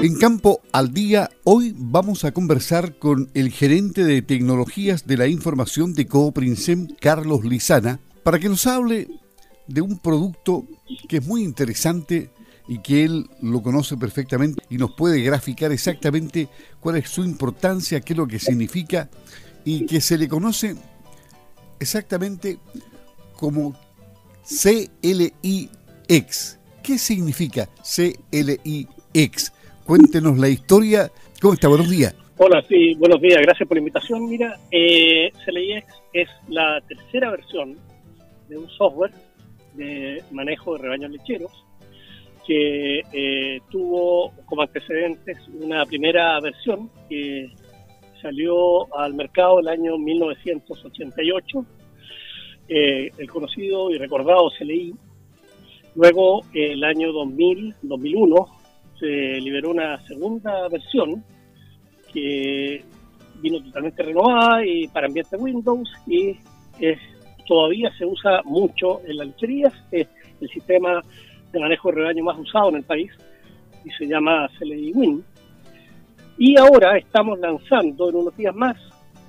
En Campo al Día, hoy vamos a conversar con el gerente de tecnologías de la información de Cooprinsem, Carlos Lizana, para que nos hable de un producto que es muy interesante y que él lo conoce perfectamente y nos puede graficar exactamente cuál es su importancia, qué es lo que significa y que se le conoce exactamente como CLIX. ¿Qué significa CLIX? Cuéntenos la historia. ¿Cómo está? Buenos días. Hola, sí, buenos días. Gracias por la invitación. Mira, eh, es la tercera versión de un software de manejo de rebaños lecheros que eh, tuvo como antecedentes una primera versión que salió al mercado el año 1988, eh, el conocido y recordado CLI. Luego, el año 2000, 2001, se liberó una segunda versión que vino totalmente renovada y para ambiente Windows y todavía se usa mucho en las lecherías. Es el sistema de manejo de rebaño más usado en el país y se llama CLI Win. Y ahora estamos lanzando en unos días más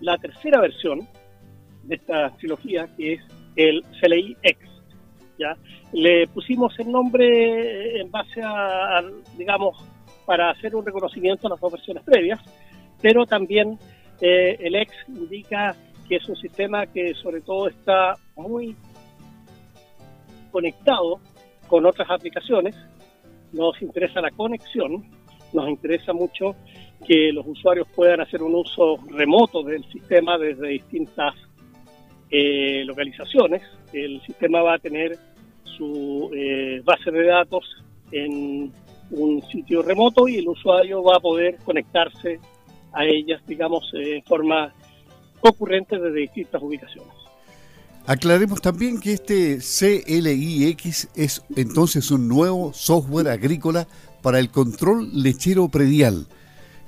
la tercera versión de esta trilogía que es el CLI X. Le pusimos el nombre en base a, digamos, para hacer un reconocimiento a las dos versiones previas, pero también eh, el X indica que es un sistema que sobre todo está muy conectado con otras aplicaciones. Nos interesa la conexión, nos interesa mucho que los usuarios puedan hacer un uso remoto del sistema desde distintas eh, localizaciones. El sistema va a tener su eh, base de datos en un sitio remoto y el usuario va a poder conectarse a ellas, digamos, de forma concurrente desde distintas ubicaciones. Aclaremos también que este CLIX es entonces un nuevo software agrícola para el control lechero predial.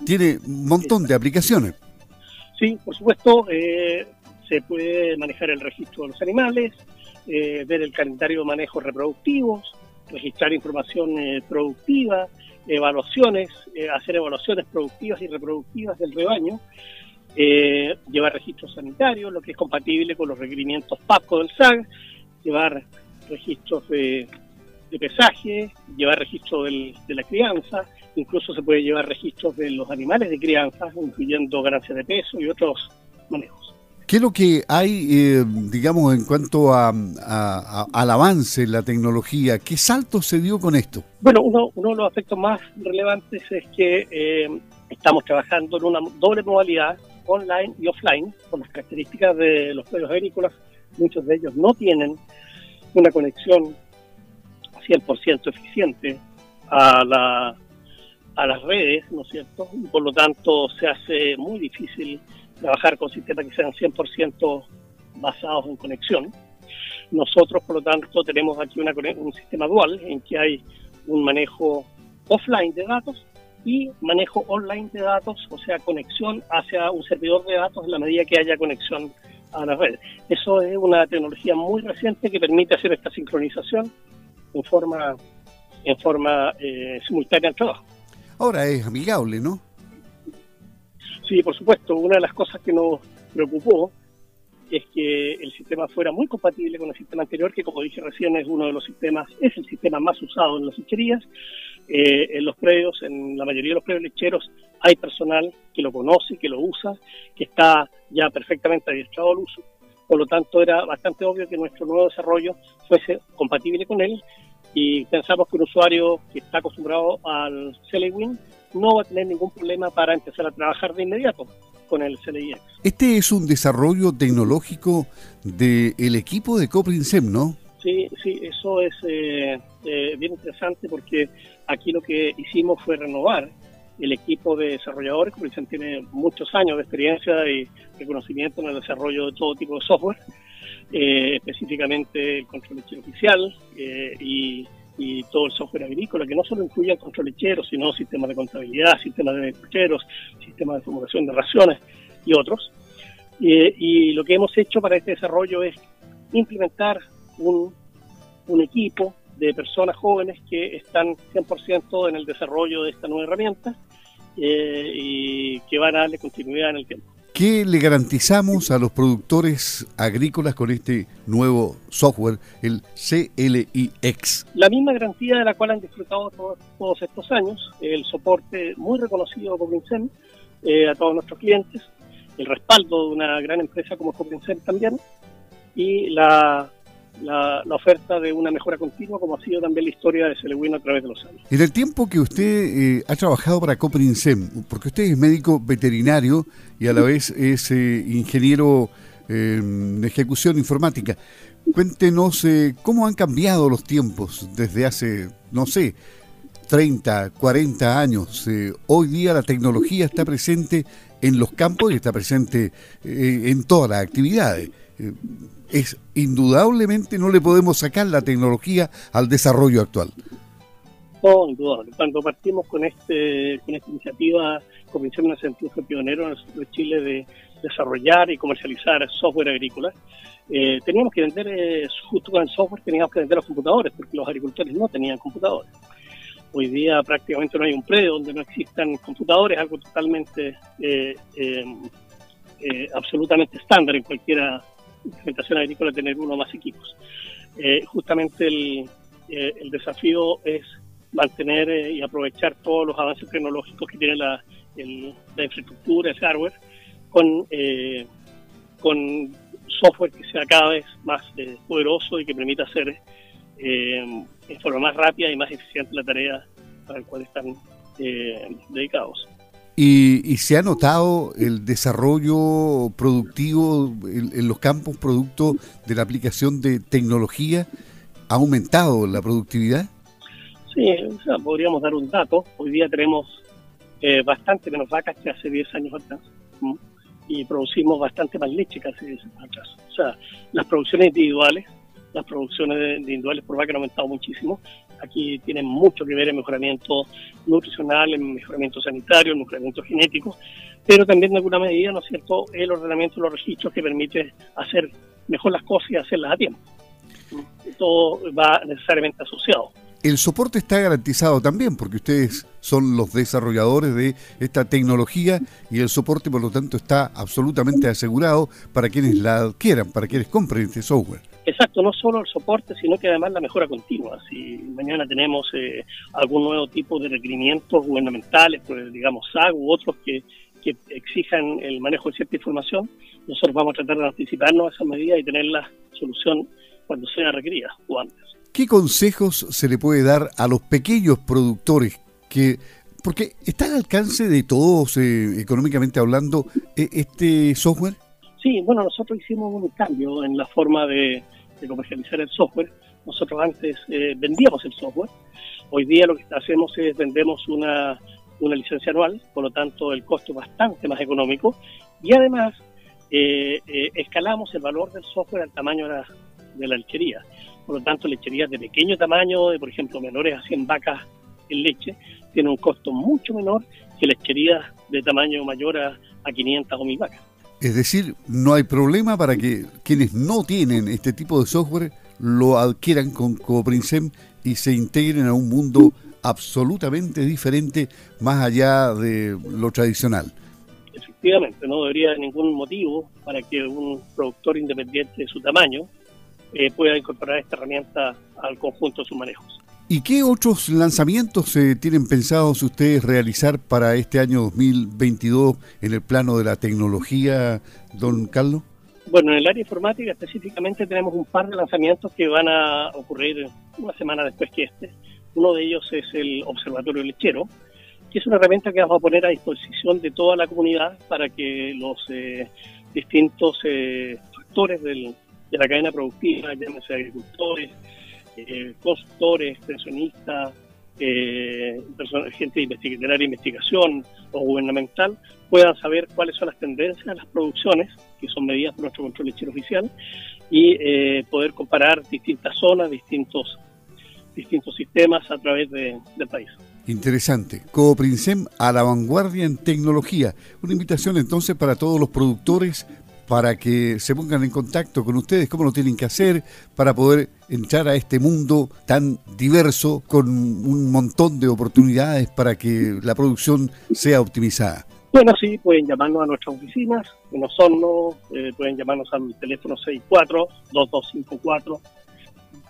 Tiene un montón de aplicaciones. Sí, por supuesto, eh, se puede manejar el registro de los animales, eh, ver el calendario de manejo reproductivos, registrar información eh, productiva, evaluaciones, hacer evaluaciones productivas y reproductivas del rebaño eh, llevar registros sanitarios, lo que es compatible con los requerimientos PAPCO del SAG, llevar registros de, pesaje, llevar registro de la crianza, incluso se puede llevar registros de los animales de crianza, incluyendo ganancias de peso y otros manejos. ¿Qué es lo que hay, eh, digamos, en cuanto a, al avance en la tecnología? ¿Qué salto se dio con esto? Bueno, uno, uno de los aspectos más relevantes es que eh, estamos trabajando en una doble modalidad online y offline, con las características de los predios agrícolas, muchos de ellos no tienen una conexión 100% eficiente a, la, a las redes, ¿no es cierto? Y por lo tanto se hace muy difícil trabajar con sistemas que sean 100% basados en conexión. Nosotros, por lo tanto, tenemos aquí una, un sistema dual en que hay un manejo offline de datos y manejo online de datos, o sea, conexión hacia un servidor de datos en la medida que haya conexión a las redes. Eso es una tecnología muy reciente que permite hacer esta sincronización en forma en forma eh, simultánea al trabajo. Ahora es amigable, ¿no? Sí, por supuesto. Una de las cosas que nos preocupó es que el sistema fuera muy compatible con el sistema anterior, que como dije recién es uno de los sistemas, es el sistema más usado en las lecherías. Eh, en los predios, en la mayoría de los predios lecheros, hay personal que lo conoce, que lo usa, que está ya perfectamente adiestrado al uso. Por lo tanto, era bastante obvio que nuestro nuevo desarrollo fuese compatible con él y pensamos que un usuario que está acostumbrado al CLWin no va a tener ningún problema para empezar a trabajar de inmediato con el CLIX. Este es un desarrollo tecnológico del equipo de Coprinsem, ¿no? Sí, sí, eso es eh, eh, bien interesante porque aquí lo que hicimos fue renovar el equipo de desarrolladores. Coprinsem tiene muchos años de experiencia y de conocimiento en el desarrollo de todo tipo de software, eh, específicamente el control oficial y y todo el software agrícola, que no solo incluye el control lechero, sino sistemas de contabilidad, sistemas de lecheros, sistemas de formulación de raciones y otros. y lo que hemos hecho para este desarrollo es implementar un, un equipo de personas jóvenes que están 100% en el desarrollo de esta nueva herramienta eh, y que van a darle continuidad en el tiempo. ¿Qué le garantizamos a los productores agrícolas con este nuevo software, el CLIX? La misma garantía de la cual han disfrutado todos, estos años, el soporte muy reconocido por Coprincen eh, a todos nuestros clientes, el respaldo de una gran empresa como Coprincen también, y la la, oferta de una mejora continua, como ha sido también la historia de Celeguino a través de los años. En el tiempo que usted eh, ha trabajado para Coprinsem, porque usted es médico veterinario y a la vez es eh, ingeniero eh, de ejecución informática, cuéntenos cómo han cambiado los tiempos desde hace, no sé, 30, 40 años. hoy día la tecnología está presente en los campos y está presente en todas las actividades es indudablemente no le podemos sacar la tecnología al desarrollo actual. No, indudable. Cuando partimos con este con esta iniciativa, comenzamos en el sentido pionero en el de Chile de desarrollar y comercializar software agrícola. Eh, teníamos que vender, eh, justo con el software, teníamos que vender los computadores, porque los agricultores no tenían computadores. Hoy día prácticamente no hay un predio donde no existan computadores, algo totalmente, eh, absolutamente estándar en cualquiera implementación agrícola tener uno más equipos. Eh, justamente el, eh, el, desafío es mantener eh, y aprovechar todos los avances tecnológicos que tiene la, la infraestructura, el hardware, con, con software que sea cada vez más poderoso y que permita hacer en forma más rápida y más eficiente la tarea para la cual están dedicados. Y, se ha notado el desarrollo productivo en, los campos producto de la aplicación de tecnología. ¿Ha aumentado la productividad? Sí, podríamos dar un dato. Hoy día tenemos eh, bastante menos vacas que hace 10 años atrás. Y producimos bastante más leche que hace 10 años atrás. O sea, las producciones individuales, las producciones individuales por vaca han aumentado muchísimo Aquí tienen mucho que ver el mejoramiento nutricional, el mejoramiento sanitario, el mejoramiento genético, pero también en alguna medida, ¿no es cierto?, el ordenamiento de los registros que permite hacer mejor las cosas y hacerlas a tiempo. Todo va necesariamente asociado. El soporte está garantizado también porque ustedes son los desarrolladores de esta tecnología y el soporte por lo tanto está absolutamente asegurado para quienes la adquieran, para quienes compren este software. Exacto, no solo el soporte, sino que además la mejora continua. Si mañana tenemos eh, algún nuevo tipo de requerimientos gubernamentales, pues, digamos SAG u otros que, que exijan el manejo de cierta información, nosotros vamos a tratar de anticiparnos a esas medidas y tener la solución cuando sea requerida o antes. ¿Qué consejos se le puede dar a los pequeños productores que porque está al alcance de todos, eh, económicamente hablando, e, este software? Sí, bueno, nosotros hicimos un cambio en la forma de, comercializar el software. Nosotros antes eh, vendíamos el software. Hoy día lo que hacemos es vendemos una, una licencia anual, por lo tanto el costo es bastante más económico y además eh, escalamos el valor del software al tamaño de la, de lechería. Por lo tanto, lecherías de pequeño tamaño, de por ejemplo menores a 100 vacas en leche, tienen un costo mucho menor que lecherías de tamaño mayor a, 500 o 1000 vacas. Es decir, no hay problema para que quienes no tienen este tipo de software lo adquieran con Coprinsem y se integren a un mundo absolutamente diferente más allá de lo tradicional. Efectivamente, no debería ningún motivo para que un productor independiente de su tamaño eh, pueda incorporar esta herramienta al conjunto de sus manejos. ¿Y qué otros lanzamientos se tienen pensados ustedes realizar para este año 2022 en el plano de la tecnología, don Carlos? Bueno, en el área informática específicamente tenemos un par de lanzamientos que van a ocurrir una semana después que este. Uno de ellos es el Observatorio Lechero, que es una herramienta que vamos a poner a disposición de toda la comunidad para que los eh, distintos eh, factores del, de la cadena productiva, llámese agricultores, eh, consultores, pensionistas, eh, gente de área de investigación o gubernamental, puedan saber cuáles son las tendencias de las producciones, que son medidas por nuestro control lechero oficial, y eh, poder comparar distintas zonas, distintos distintos sistemas a través del país. Interesante. Cooprinsem a la vanguardia en tecnología. Una invitación entonces para todos los productores para que se pongan en contacto con ustedes, cómo lo tienen que hacer para poder entrar a este mundo tan diverso con un montón de oportunidades para que la producción sea optimizada. Bueno, sí, pueden llamarnos a nuestras oficinas, en Osorno, eh, pueden llamarnos al teléfono 64-2254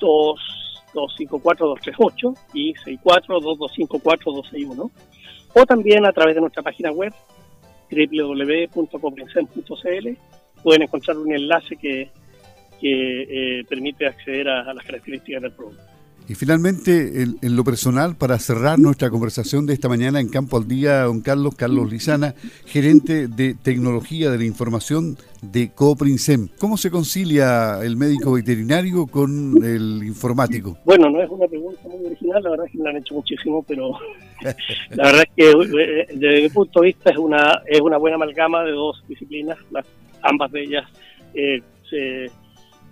254-238 y 64-2254-261 o también a través de nuestra página web www.coprensem.cl pueden encontrar un enlace que, que eh, permite acceder a, a las características del producto. Y finalmente, en, lo personal, para cerrar nuestra conversación de esta mañana en Campo al Día, don Carlos, Carlos Lizana, gerente de tecnología de la información de Coprinsem. ¿Cómo se concilia el médico veterinario con el informático? Bueno, no es una pregunta muy original, la verdad es que me la han hecho muchísimo, pero la verdad es que eh, desde mi punto de vista es una, es una buena amalgama de dos disciplinas, las, ambas de ellas eh, se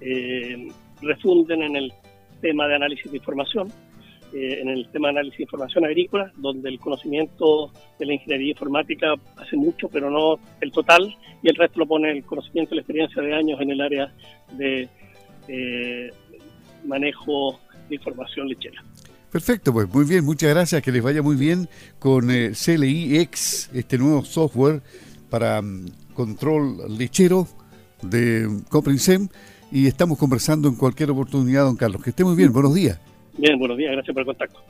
eh, refunden en el tema de análisis de información, eh, en el tema de análisis de información agrícola, donde el conocimiento de la ingeniería informática hace mucho, pero no el total, y el resto lo pone el conocimiento y la experiencia de años en el área de manejo de información lechera. Perfecto, pues muy bien, muchas gracias, que les vaya muy bien con eh, CLI X, este nuevo software para mm, control lechero de Coprinsem y estamos conversando en cualquier oportunidad, don Carlos. Que esté muy bien, buenos días. Bien, buenos días, gracias por el contacto.